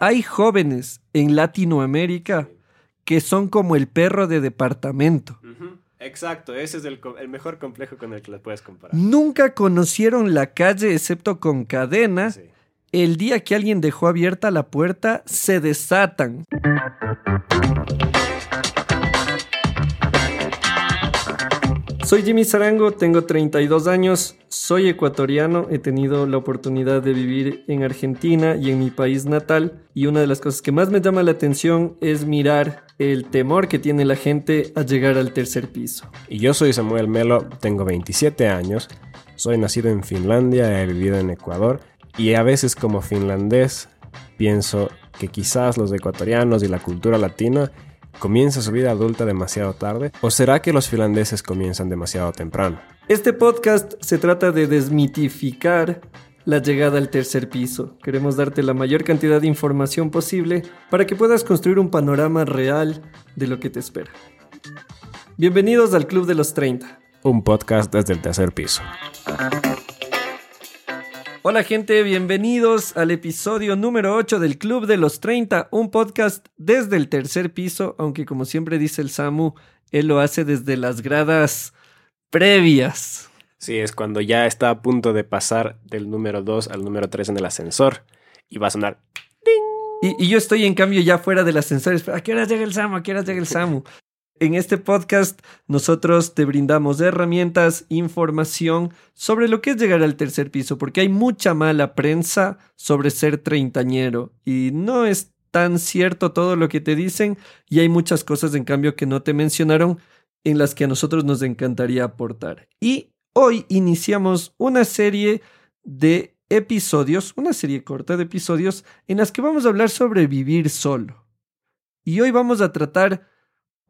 hay jóvenes en Latinoamérica que son como el perro de departamento. Exacto, ese es el, el, mejor complejo con el que las puedes comparar. Nunca conocieron la calle excepto con cadena. Sí. El día que alguien dejó abierta la puerta, se desatan. Soy Jimmy Zarango, tengo 32 años, soy ecuatoriano, he tenido la oportunidad de vivir en Argentina y en mi país natal y una de las cosas que más me llama la atención es mirar el temor que tiene la gente a llegar al tercer piso. Y yo soy Samuel Melo, tengo 27 años, soy nacido en Finlandia, he vivido en Ecuador y a veces como finlandés pienso que quizás los ecuatorianos y la cultura latina ¿Comienza su vida adulta demasiado tarde? ¿O será que los finlandeses comienzan demasiado temprano? Este podcast se trata de desmitificar la llegada al tercer piso. Queremos darte la mayor cantidad de información posible para que puedas construir un panorama real de lo que te espera. Bienvenidos al Club de los 30. Un podcast desde el tercer piso. Hola gente, bienvenidos al episodio número 8 del Club de los 30, un podcast desde el tercer piso, aunque como siempre dice el Samu, él lo hace desde las gradas previas. Sí, es cuando ya está a punto de pasar del número 2 al número 3 en el ascensor y va a sonar... Y, y, yo estoy en cambio ya fuera del ascensor. ¿A qué hora llega el Samu? ¿A qué hora llega el Samu? En este podcast nosotros te brindamos herramientas, información sobre lo que es llegar al tercer piso, porque hay mucha mala prensa sobre ser treintañero y no es tan cierto todo lo que te dicen y hay muchas cosas en cambio que no te mencionaron en las que a nosotros nos encantaría aportar. Y hoy iniciamos una serie de episodios, una serie corta de episodios en las que vamos a hablar sobre vivir solo. Y hoy vamos a tratar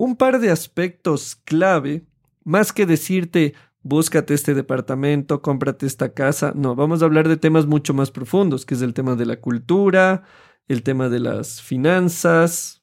un par de aspectos clave, más que decirte, búscate este departamento, cómprate esta casa, no, vamos a hablar de temas mucho más profundos, que es el tema de la cultura, el tema de las finanzas.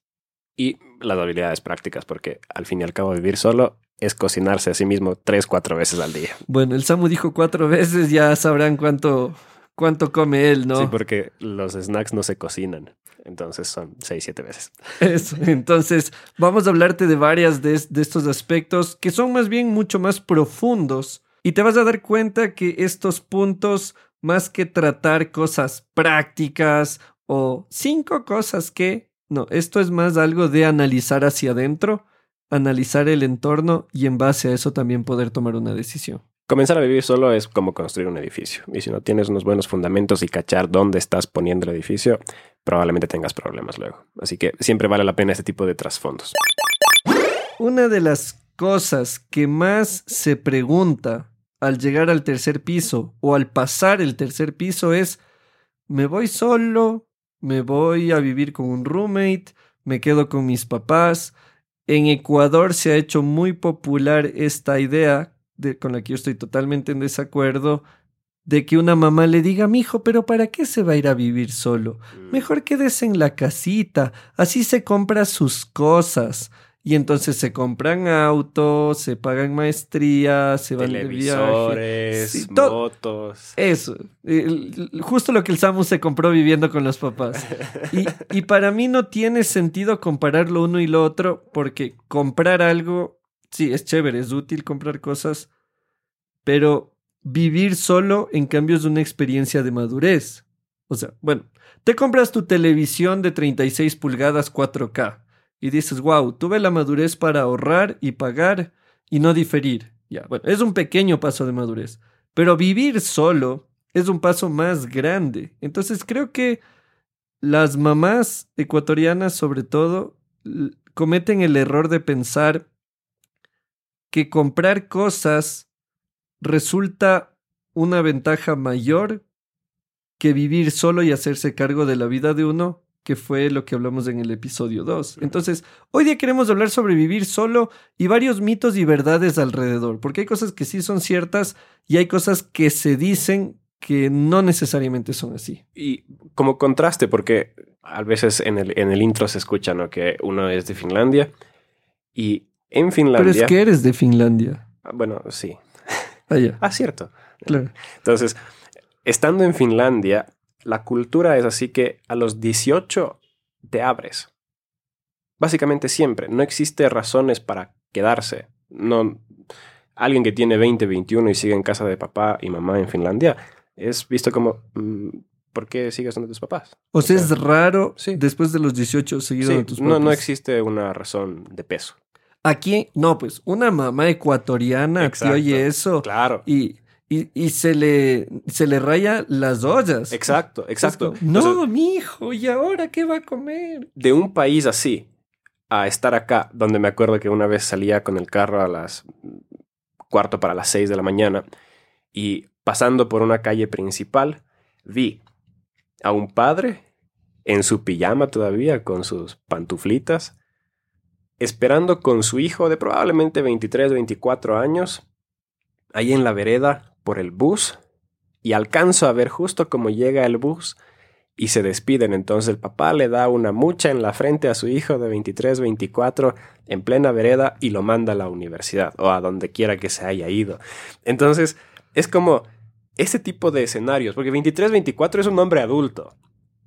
Y las habilidades prácticas, porque al fin y al cabo vivir solo es cocinarse a sí mismo tres, cuatro veces al día. Bueno, el Samu dijo cuatro veces, ya sabrán cuánto, cuánto come él, ¿no? Sí, porque los snacks no se cocinan. Entonces son seis, siete veces. Eso. Entonces, vamos a hablarte de varias de, de, estos aspectos que son más bien mucho más profundos. Y te vas a dar cuenta que estos puntos, más que tratar cosas prácticas o cinco cosas que... No, esto es más algo de analizar hacia adentro, analizar el entorno y en base a eso también poder tomar una decisión. Comenzar a vivir solo es como construir un edificio. Y si no tienes unos buenos fundamentos y cachar dónde estás poniendo el edificio, probablemente tengas problemas luego. Así que siempre vale la pena este tipo de trasfondos. Una de las cosas que más se pregunta al llegar al tercer piso o al pasar el tercer piso es, ¿me voy solo? ¿Me voy a vivir con un roommate? ¿Me quedo con mis papás? En Ecuador se ha hecho muy popular esta idea de, con la que yo estoy totalmente en desacuerdo, de que una mamá le diga, mi hijo, pero ¿para qué se va a ir a vivir solo? Mejor quédese en la casita, así se compra sus cosas. Y entonces se compran autos, se pagan maestrías, se van de viaje. Sí, motos. Eso. Justo lo que el Samu se compró viviendo con los papás. Y, y para mí no tiene sentido comparar lo uno y lo otro, porque comprar algo, sí, es chévere, es útil comprar cosas, pero vivir solo, en cambio, es una experiencia de madurez. O sea, bueno, te compras tu televisión de 36 pulgadas 4K y dices, wow, tuve la madurez para ahorrar y pagar y no diferir. Ya, bueno, es un pequeño paso de madurez. Pero vivir solo es un paso más grande. Entonces creo que las mamás ecuatorianas, sobre todo, cometen el error de pensar que comprar cosas resulta una ventaja mayor que vivir solo y hacerse cargo de la vida de uno que fue lo que hablamos en el episodio 2. Entonces, hoy día queremos hablar sobre vivir solo y varios mitos y verdades alrededor, porque hay cosas que sí son ciertas y hay cosas que se dicen que no necesariamente son así. Y como contraste, porque a veces en el, en el intro se escucha ¿no? que uno es de Finlandia y en Finlandia... Pero es que eres de Finlandia. Bueno, sí. Ah, ah cierto. Claro. Entonces, estando en Finlandia, la cultura es así que a los 18 te abres. Básicamente siempre. No existe razones para quedarse. No, alguien que tiene 20, 21 y sigue en casa de papá y mamá en Finlandia es visto como, mm, ¿por qué sigues donde tus papás? O sea, es raro sí. después de los 18 seguir Sí, donde tus no, no papás. existe una razón de peso. Aquí, no, pues una mamá ecuatoriana Exacto. oye eso Claro. y, y, y se, le, se le raya las ollas. Exacto, exacto. No, mi hijo, ¿y ahora qué va a comer? de un país así a estar acá, donde me acuerdo que una vez salía con el carro a las cuarto para las seis de la mañana y pasando por una calle principal, vi a un padre en su pijama todavía, con sus pantuflitas, esperando con su hijo de probablemente 23, 24 años, ahí en la vereda por el bus, y alcanzo a ver justo como llega el bus y se despiden. Entonces el papá le da una mucha en la frente a su hijo de 23, 24 en plena vereda y lo manda a la universidad o a donde quiera que se haya ido. Entonces es como ese tipo de escenarios, porque 23, 24 es un hombre adulto.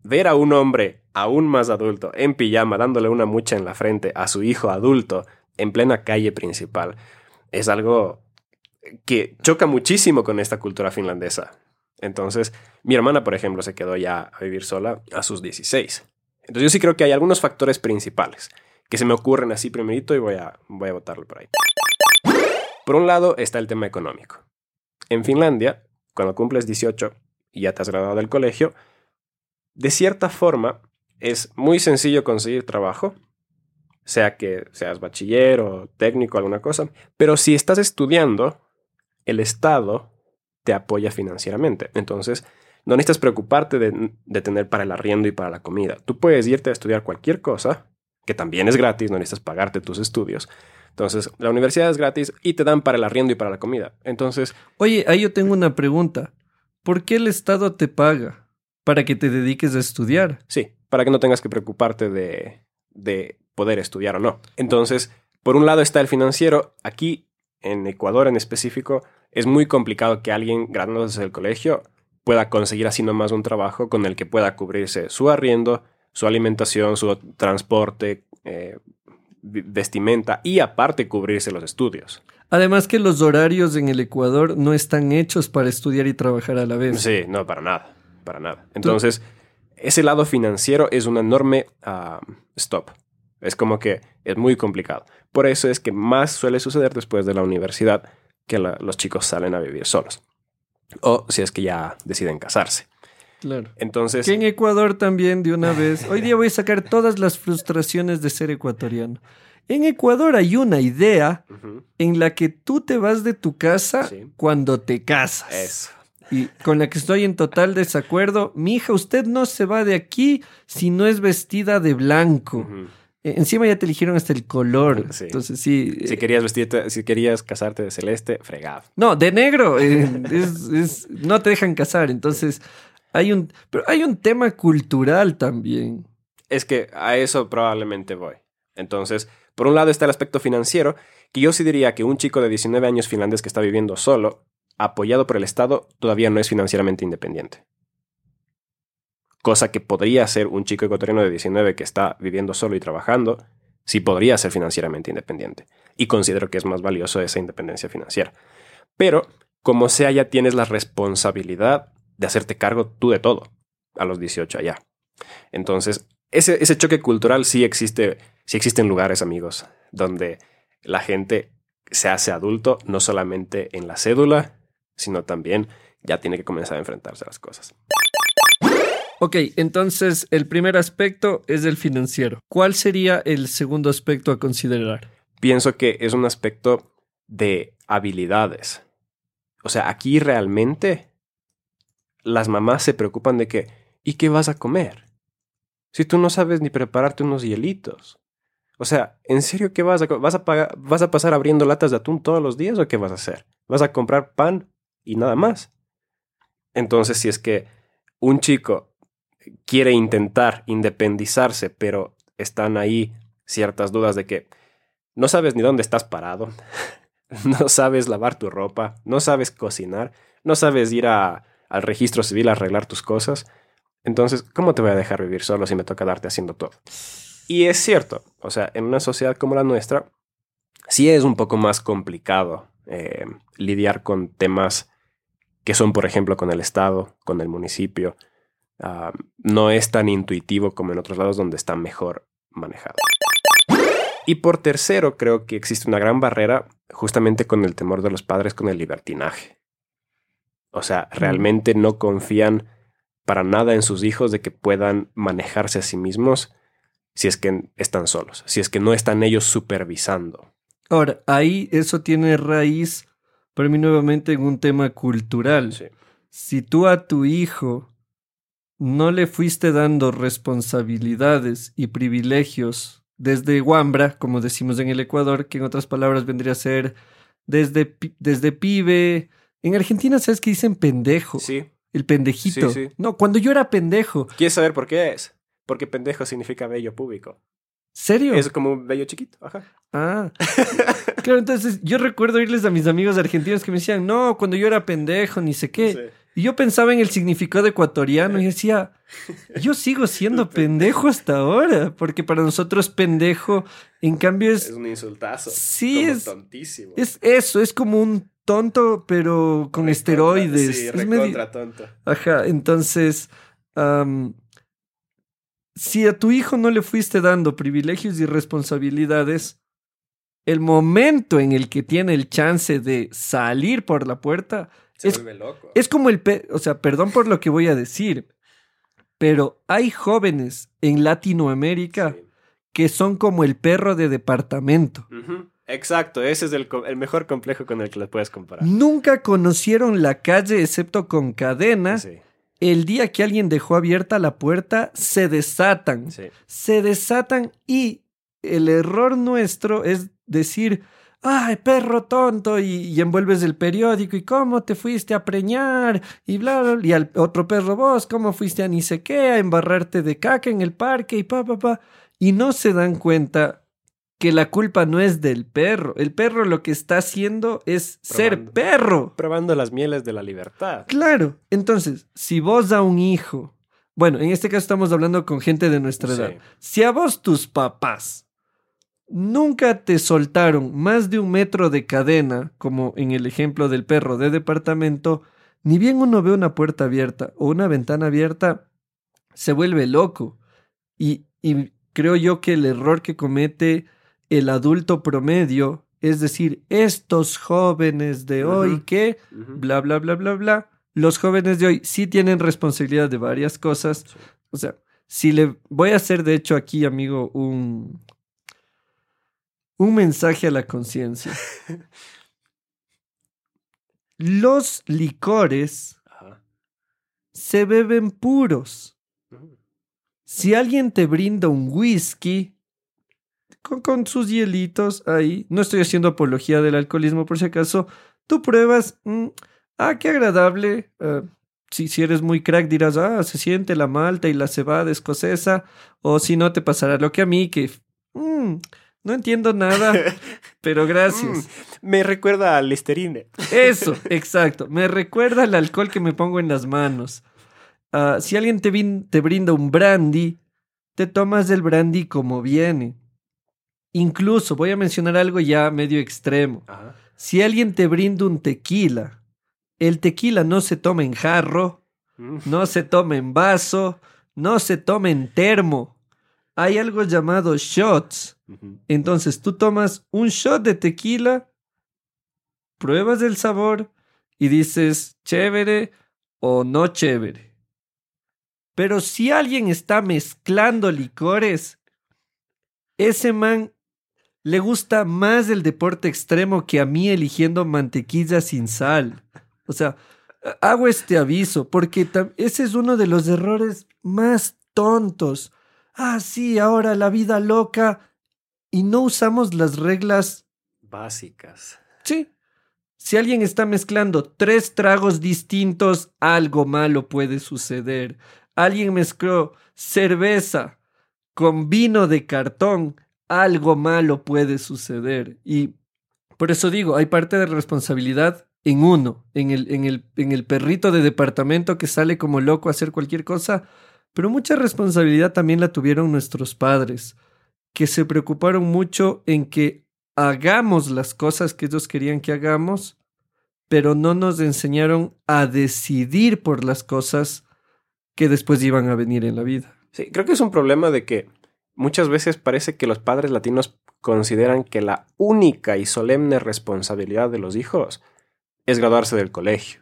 Ver a un hombre aún más adulto en pijama dándole una mucha en la frente a su hijo adulto en plena calle principal es algo que choca muchísimo con esta cultura finlandesa. Entonces, mi hermana, por ejemplo, se quedó ya a vivir sola a sus 16. Entonces, yo sí creo que hay algunos factores principales que se me ocurren así primerito y voy a, voy a por ahí. Por un lado está el tema económico. En Finlandia, cuando cumples 18 y ya te has graduado del colegio, de cierta forma es muy sencillo conseguir trabajo, sea que seas bachiller o técnico, alguna cosa, pero si estás estudiando, el Estado te apoya financieramente. Entonces, no necesitas preocuparte de, tener para el arriendo y para la comida. Tú puedes irte a estudiar cualquier cosa, que también es gratis, no necesitas pagarte tus estudios. Entonces, la universidad es gratis y te dan para el arriendo y para la comida. Entonces... Oye, ahí yo tengo una pregunta. ¿Por qué el Estado te paga? Para que te dediques a estudiar. Sí, para que no tengas que preocuparte de, de poder estudiar o no. Entonces, por un lado está el financiero. Aquí, en Ecuador en específico, es muy complicado que alguien graduándose del colegio pueda conseguir así nomás un trabajo con el que pueda cubrirse su arriendo, su alimentación, su transporte, eh, vestimenta y aparte cubrirse los estudios. Además que los horarios en el Ecuador no están hechos para estudiar y trabajar a la vez. Sí, no, para nada, para nada. Entonces, ese lado financiero es un enorme uh, stop. Es como que es muy complicado. Por eso es que más suele suceder después de la universidad que la, los chicos salen a vivir solos. O si es que ya deciden casarse. Claro. Entonces. Que en Ecuador también de una vez. Hoy día voy a sacar todas las frustraciones de ser ecuatoriano. En Ecuador hay una idea uh -huh. en la que tú te vas de tu casa sí. cuando te casas. Eso. Y con la que estoy en total desacuerdo. Mi hija, usted no se va de aquí si no es vestida de blanco. Uh -huh. Encima ya te eligieron hasta el color. Sí. Entonces, sí. Si querías vestirte, si querías casarte de celeste, fregado. No, de negro. Eh, es, es, no te dejan casar. Entonces, hay un. Pero hay un tema cultural también. Es que a eso probablemente voy. Entonces, por un lado está el aspecto financiero, que yo sí diría que un chico de 19 años finlandés que está viviendo solo, apoyado por el Estado, todavía no es financieramente independiente cosa que podría ser un chico ecuatoriano de 19 que está viviendo solo y trabajando, sí podría ser financieramente independiente. Y considero que es más valioso esa independencia financiera. Pero, como sea, ya tienes la responsabilidad de hacerte cargo tú de todo a los 18 allá. Entonces, ese, ese choque cultural sí existe, sí existe en lugares, amigos, donde la gente se hace adulto no solamente en la cédula, sino también ya tiene que comenzar a enfrentarse a las cosas. Ok, entonces el primer aspecto es el financiero. ¿Cuál sería el segundo aspecto a considerar? Pienso que es un aspecto de habilidades. O sea, aquí realmente las mamás se preocupan de que, ¿y qué vas a comer? Si tú no sabes ni prepararte unos hielitos. O sea, ¿en serio qué vas a vas a, pagar, vas a pasar abriendo latas de atún todos los días o qué vas a hacer? ¿Vas a comprar pan y nada más? Entonces, si es que un chico quiere intentar independizarse, pero están ahí ciertas dudas de que no sabes ni dónde estás parado, no sabes lavar tu ropa, no sabes cocinar, no sabes ir a, al registro civil a arreglar tus cosas. Entonces, ¿cómo te voy a dejar vivir solo si me toca darte haciendo todo? Y es cierto, o sea, en una sociedad como la nuestra, sí es un poco más complicado eh, lidiar con temas que son, por ejemplo, con el Estado, con el municipio. Ah, no es tan intuitivo como en otros lados donde está mejor manejado. Y por tercero, creo que existe una gran barrera justamente con el temor de los padres con el libertinaje. O sea, realmente no confían para nada en sus hijos de que puedan manejarse a sí mismos si es que están solos, si es que no están ellos supervisando. Ahora, ahí eso tiene raíz para mí nuevamente en un tema cultural. Si tú a tu hijo no le fuiste dando responsabilidades y privilegios desde Wambra, como decimos en el Ecuador, que en otras palabras vendría a ser desde, desde pibe. En Argentina, ¿sabes que dicen pendejo? Sí. El pendejito. No, cuando yo era pendejo. ¿Quieres saber por qué es? Porque pendejo significa bello público. ¿Serio? Es como un bello chiquito, ajá. Ah. claro, entonces yo recuerdo irles a mis amigos argentinos que me decían, no, cuando yo era pendejo, ni sé qué. Y yo pensaba en el significado ecuatoriano y decía, yo sigo siendo pendejo hasta ahora, porque para nosotros pendejo, en cambio es... Es un insultazo. Sí, como es... tontísimo. Es eso, es como un tonto, pero con esteroides. Sí, es medio... tonto. Ajá, entonces... si a tu hijo no le fuiste dando privilegios y responsabilidades, el momento en el que tiene el chance de salir por la puerta es, Es como el... o sea, perdón por lo que voy a decir, pero hay jóvenes en Latinoamérica que son como el perro de departamento. Exacto, ese es el, mejor complejo con el que les puedes comparar. Nunca conocieron la calle excepto con cadena. El día que alguien dejó abierta la puerta, se desatan. Se desatan y el error nuestro es decir, ay, perro tonto, y, envuelves el periódico, y cómo te fuiste a preñar, y bla, bla, y al otro perro vos, cómo fuiste a ni sé qué, a embarrarte de caca en el parque, y pa, pa, pa, y no se dan cuenta que la culpa no es del perro. El perro lo que está haciendo es ser perro. Probando las mieles de la libertad. Claro. Entonces, si vos a un hijo, bueno, en este caso estamos hablando con gente de nuestra edad, si a vos tus papás nunca te soltaron más de un metro de cadena, como en el ejemplo del perro de departamento, ni bien uno ve una puerta abierta o una ventana abierta, se vuelve loco. Y, creo yo que el error que comete el adulto promedio, es decir, estos jóvenes de hoy que, bla, bla, bla, bla, bla, los jóvenes de hoy sí tienen responsabilidad de varias cosas. O sea, si le voy a hacer, de hecho, aquí, amigo, un, un mensaje a la conciencia. Los licores se beben puros. Si alguien te brinda un whisky con, sus hielitos ahí, no estoy haciendo apología del alcoholismo por si acaso, tú pruebas, mm, ah, qué agradable. Ah, si, si, eres muy crack dirás, ah, se siente la malta y la cebada escocesa, o si no te pasará lo que a mí, que... Mm, no entiendo nada, pero gracias. Mm, me recuerda al Listerine. Eso, exacto. Me recuerda al alcohol que me pongo en las manos. Ah, si alguien te, te brinda un brandy, te tomas el brandy como viene. Incluso voy a mencionar algo ya medio extremo. Si alguien te brinda un tequila, el tequila no se toma en jarro, mm. no se toma en vaso, no se toma en termo. Hay algo llamado shots entonces tú tomas un shot de tequila, pruebas el sabor y dices chévere o no chévere. Pero si alguien está mezclando licores, ese man le gusta más el deporte extremo que a mí eligiendo mantequilla sin sal. O sea, hago este aviso porque ese es uno de los errores más tontos. Ah, sí, ahora la vida loca y no usamos las reglas básicas. Sí. Si alguien está mezclando tres tragos distintos, algo malo puede suceder. Alguien mezcló cerveza con vino de cartón, algo malo puede suceder. Y por eso digo, hay parte de responsabilidad en uno, en el, en el, en el perrito de departamento que sale como loco a hacer cualquier cosa, Pero mucha responsabilidad también la tuvieron nuestros padres, que se preocuparon mucho en que hagamos las cosas que ellos querían que hagamos, pero no nos enseñaron a decidir por las cosas que después iban a venir en la vida. Sí, creo que es un problema de que muchas veces parece que los padres latinos consideran que la única y solemne responsabilidad de los hijos es graduarse del colegio.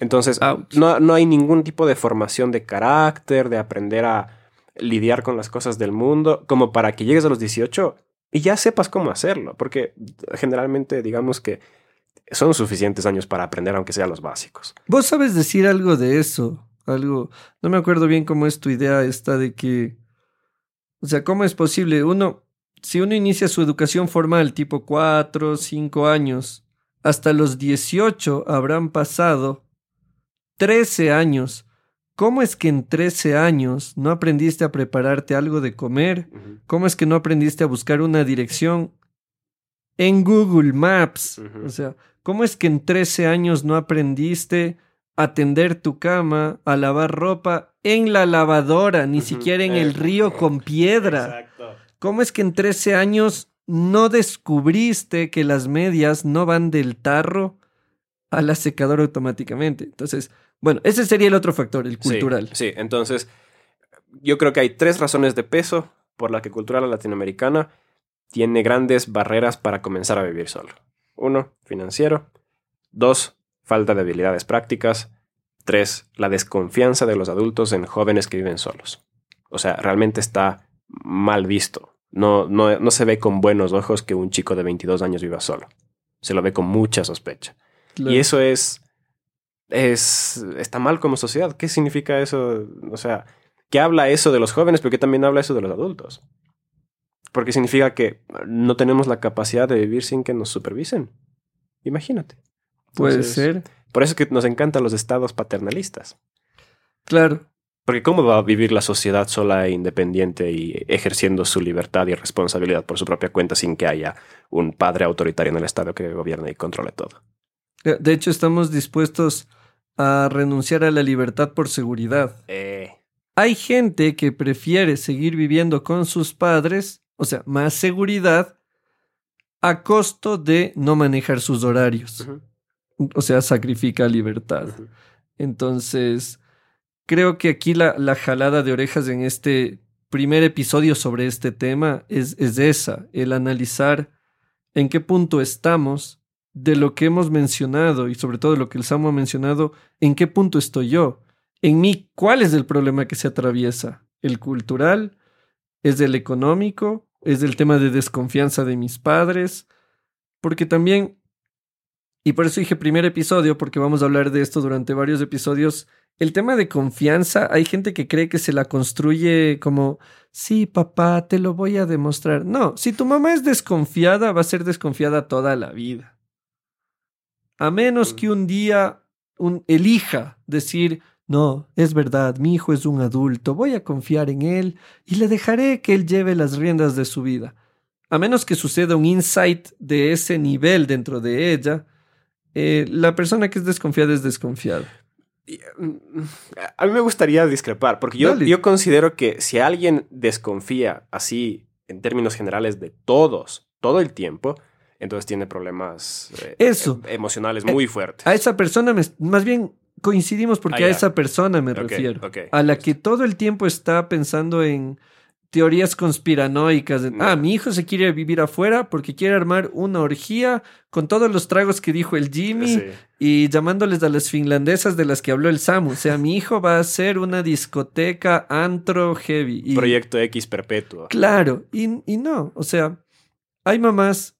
Entonces, no, no, hay ningún tipo de formación de carácter, de aprender a lidiar con las cosas del mundo, como para que llegues a los 18 y ya sepas cómo hacerlo, porque generalmente digamos que son suficientes años para aprender aunque sea los básicos. Vos sabes decir algo de eso, algo, no me acuerdo bien cómo es tu idea esta de que, o sea, ¿cómo es posible? Uno, si uno inicia su educación formal tipo 4, 5 años, hasta los 18 habrán pasado 13 años. ¿Cómo es que en 13 años no aprendiste a prepararte algo de comer? ¿Cómo es que no aprendiste a buscar una dirección en Google Maps? O sea, ¿cómo es que en 13 años no aprendiste a tender tu cama, a lavar ropa en la lavadora, ni siquiera en el río con piedra? Exacto. ¿Cómo es que en 13 años no descubriste que las medias no van del tarro a la secadora automáticamente? Entonces, bueno, ese sería el otro factor, el cultural. Sí, entonces yo creo que hay tres razones de peso por la que cultural latinoamericana tiene grandes barreras para comenzar a vivir solo. Uno, financiero. Dos, falta de habilidades prácticas. Tres, la desconfianza de los adultos en jóvenes que viven solos. O sea, realmente está mal visto. No, no, no se ve con buenos ojos que un chico de 22 años viva solo. Se lo ve con mucha sospecha. Y eso es es, está mal como sociedad. ¿Qué significa eso? O sea, ¿qué habla eso de los jóvenes? Pero ¿qué también habla eso de los adultos? Porque significa que no tenemos la capacidad de vivir sin que nos supervisen. Imagínate. Puede ser. Por eso es que nos encantan los estados paternalistas. Claro. Porque ¿cómo va a vivir la sociedad sola e independiente y ejerciendo su libertad y responsabilidad por su propia cuenta sin que haya un padre autoritario en el Estado que gobierne y controle todo? De hecho, estamos dispuestos a renunciar a la libertad por seguridad. Eh. Hay gente que prefiere seguir viviendo con sus padres, o sea, más seguridad, a costo de no manejar sus horarios. O sea, sacrifica libertad. Entonces, creo que aquí la, la, jalada de orejas en este primer episodio sobre este tema es, es esa, el analizar en qué punto estamos de lo que hemos mencionado y sobre todo de lo que el Samu ha mencionado, ¿en qué punto estoy yo? En mí, ¿cuál es el problema que se atraviesa? ¿El cultural? ¿Es el económico? ¿Es el tema de desconfianza de mis padres? Porque también, y por eso dije primer episodio, porque vamos a hablar de esto durante varios episodios, el tema de confianza, hay gente que cree que se la construye como, sí, papá, te lo voy a demostrar. No, si tu mamá es desconfiada, va a ser desconfiada toda la vida. A menos que un día un, elija decir, no, es verdad, mi hijo es un adulto, voy a confiar en él y le dejaré que él lleve las riendas de su vida. A menos que suceda un insight de ese nivel dentro de ella, eh, la persona que es desconfiada es desconfiada. Mm, a mí me gustaría discrepar, porque yo, yo considero que si alguien desconfía así, en términos generales, de todos, todo el tiempo, entonces tiene problemas eh, Eso. Em, emocionales muy fuertes. A esa persona, más bien coincidimos porque ah, a esa persona me refiero. A la que todo el tiempo está pensando en teorías conspiranoicas. ah, mi hijo se quiere vivir afuera porque quiere armar una orgía con todos los tragos que dijo el Jimmy y llamándoles a las finlandesas de las que habló el Samu. O sea, mi hijo va a hacer una discoteca antro heavy. Proyecto X perpetuo. Claro, y, y no, o sea, hay mamás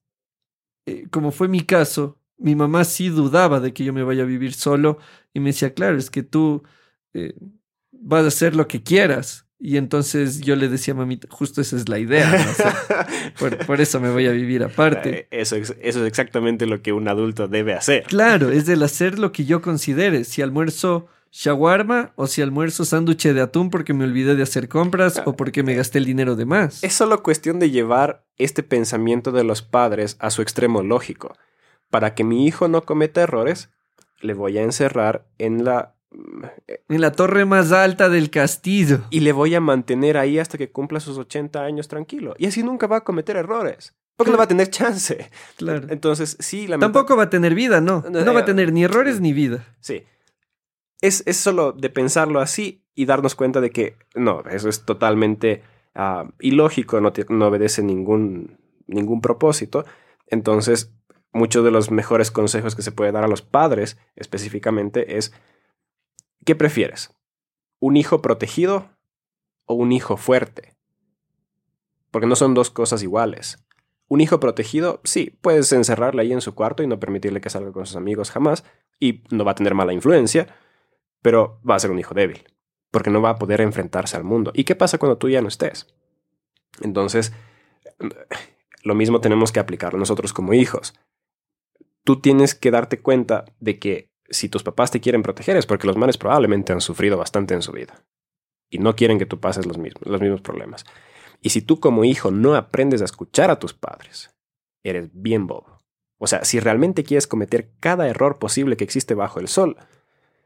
eh, como fue mi caso, mi mamá sí dudaba de que yo me vaya a vivir solo y me decía, claro, es que tú eh, vas a hacer lo que quieras. Y entonces yo le decía a mamita, justo esa es la idea. por, eso me voy a vivir aparte. Eh, eso, eso es exactamente lo que un adulto debe hacer. Claro, es del hacer lo que yo considere. Si almuerzo shawarma o si almuerzo sándwich de atún porque me olvidé de hacer compras o porque me gasté el dinero de más. Es solo cuestión de llevar este pensamiento de los padres a su extremo lógico. Para que mi hijo no cometa errores, le voy a encerrar en la En la torre más alta del castillo. Y le voy a mantener ahí hasta que cumpla sus 80 años tranquilo. Y así nunca va a cometer errores. Porque no va a tener chance. Claro. Entonces, sí, la Tampoco va a tener vida, ¿no? No va a tener ni errores ni vida. Sí. Es, es solo de pensarlo así y darnos cuenta de que no, eso es totalmente ah, ilógico, no, no obedece ningún, ningún propósito. Entonces, muchos de los mejores consejos que se puede dar a los padres específicamente es, ¿qué prefieres? ¿Un hijo protegido o un hijo fuerte? Porque no son dos cosas iguales. Un hijo protegido, sí, puedes encerrarle ahí en su cuarto y no permitirle que salga con sus amigos jamás, y no va a tener mala influencia, pero va a ser un hijo débil, porque no va a poder enfrentarse al mundo. ¿Y qué pasa cuando tú ya no estés? Entonces, lo mismo tenemos que aplicar nosotros como hijos. Tú tienes que darte cuenta de que si tus papás te quieren proteger es porque los males probablemente han sufrido bastante en su vida y no quieren que tú pases los mismos, los mismos problemas. Y si tú como hijo no aprendes a escuchar a tus padres, eres bien bobo. O sea, si realmente quieres cometer cada error posible que existe bajo el sol,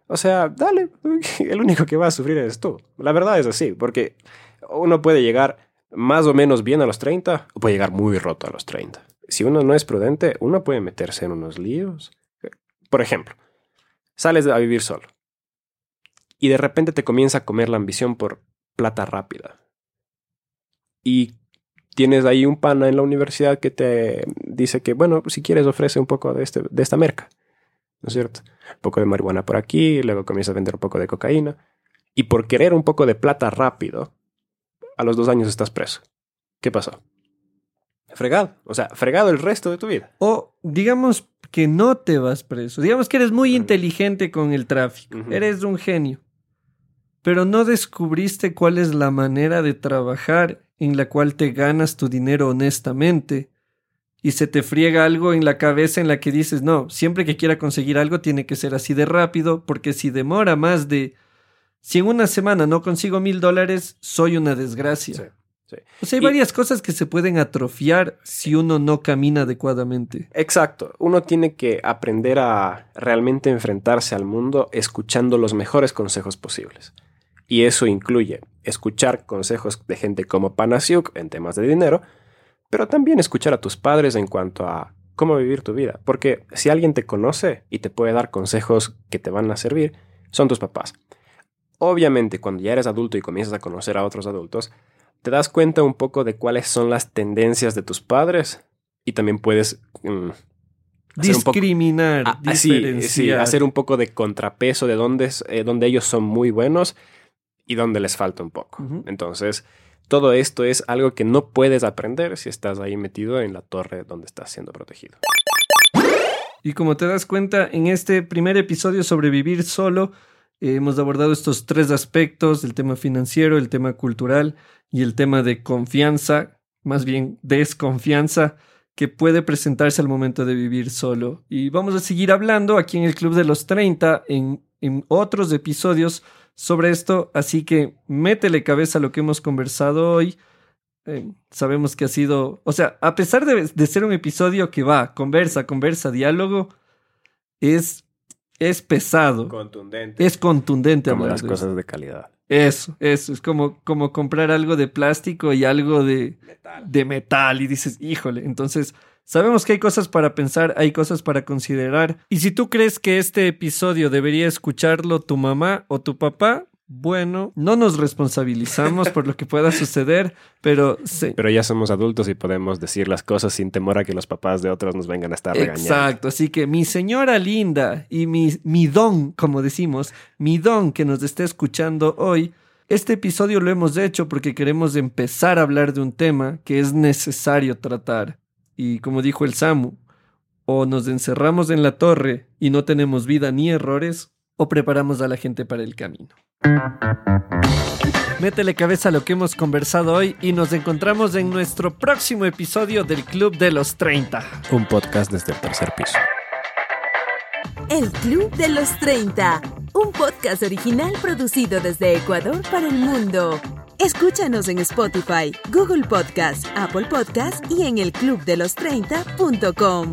o sea, dale, el único que va a sufrir eres tú. La verdad es así, porque uno puede llegar más o menos bien a los 30 o puede llegar muy roto a los 30. Si uno no es prudente, uno puede meterse en unos líos. Por ejemplo, sales a vivir solo y de repente te comienza a comer la ambición por plata rápida y tienes ahí un pana en la universidad que te dice que, bueno, si quieres ofrece un poco de, este, de esta merca, ¿no es cierto? Un poco de marihuana por aquí, luego comienza a vender un poco de cocaína. Y por querer un poco de plata rápido, a los dos años estás preso. ¿Qué pasó? Fregado. O sea, fregado el resto de tu vida. O digamos que no te vas preso. Digamos que eres muy inteligente con el tráfico. Eres un genio. Pero no descubriste cuál es la manera de trabajar en la cual te ganas tu dinero honestamente y se te friega algo en la cabeza en la que dices, no, siempre que quiera conseguir algo tiene que ser así de rápido, porque si demora más de... Si en una semana no consigo mil dólares, soy una desgracia. O sea, hay varias cosas que se pueden atrofiar si uno no camina adecuadamente. Exacto. Uno tiene que aprender a realmente enfrentarse al mundo escuchando los mejores consejos posibles. Y eso incluye escuchar consejos de gente como Panasiuk en temas de dinero, pero también escuchar a tus padres en cuanto a cómo vivir tu vida. Porque si alguien te conoce y te puede dar consejos que te van a servir, son tus papás. Obviamente, cuando ya eres adulto y comienzas a conocer a otros adultos, te das cuenta un poco de cuáles son las tendencias de tus padres y también puedes mm, discriminar, ah, hacer un poco de contrapeso de dónde, eh, dónde ellos son muy buenos y donde les falta un poco. Entonces, todo esto es algo que no puedes aprender si estás ahí metido en la torre donde estás siendo protegido. Y como te das cuenta, en este primer episodio sobre vivir solo, eh, hemos abordado estos tres aspectos, el tema financiero, el tema cultural y el tema de confianza, más bien desconfianza, que puede presentarse al momento de vivir solo. Y vamos a seguir hablando aquí en el Club de los 30, en, otros episodios sobre esto, así que métele cabeza a lo que hemos conversado hoy. Eh, sabemos que ha sido, o sea, a pesar de, ser un episodio que va, conversa, conversa, diálogo, es, es pesado. Contundente. Es contundente. Como las cosas de calidad. Eso, eso, es como, como comprar algo de plástico y algo de de metal y dices, híjole, entonces Sabemos que hay cosas para pensar, hay cosas para considerar. Y si tú crees que este episodio debería escucharlo tu mamá o tu papá, bueno, no nos responsabilizamos por lo que pueda suceder, pero sí. Pero ya somos adultos y podemos decir las cosas sin temor a que los papás de otros nos vengan a estar regañando. Exacto, así que mi señora linda y mi, mi don, como decimos, mi don que nos esté escuchando hoy, este episodio lo hemos hecho porque queremos empezar a hablar de un tema que es necesario tratar. Y como dijo el Samu, o nos encerramos en la torre y no tenemos vida ni errores, o preparamos a la gente para el camino. Métele cabeza a lo que hemos conversado hoy y nos encontramos en nuestro próximo episodio del Club de los 30. Un podcast desde el tercer piso. El Club de los 30, un podcast original producido desde Ecuador para el mundo. Escúchanos en Spotify, Google Podcast, Apple Podcast y en el clubdelos30.com.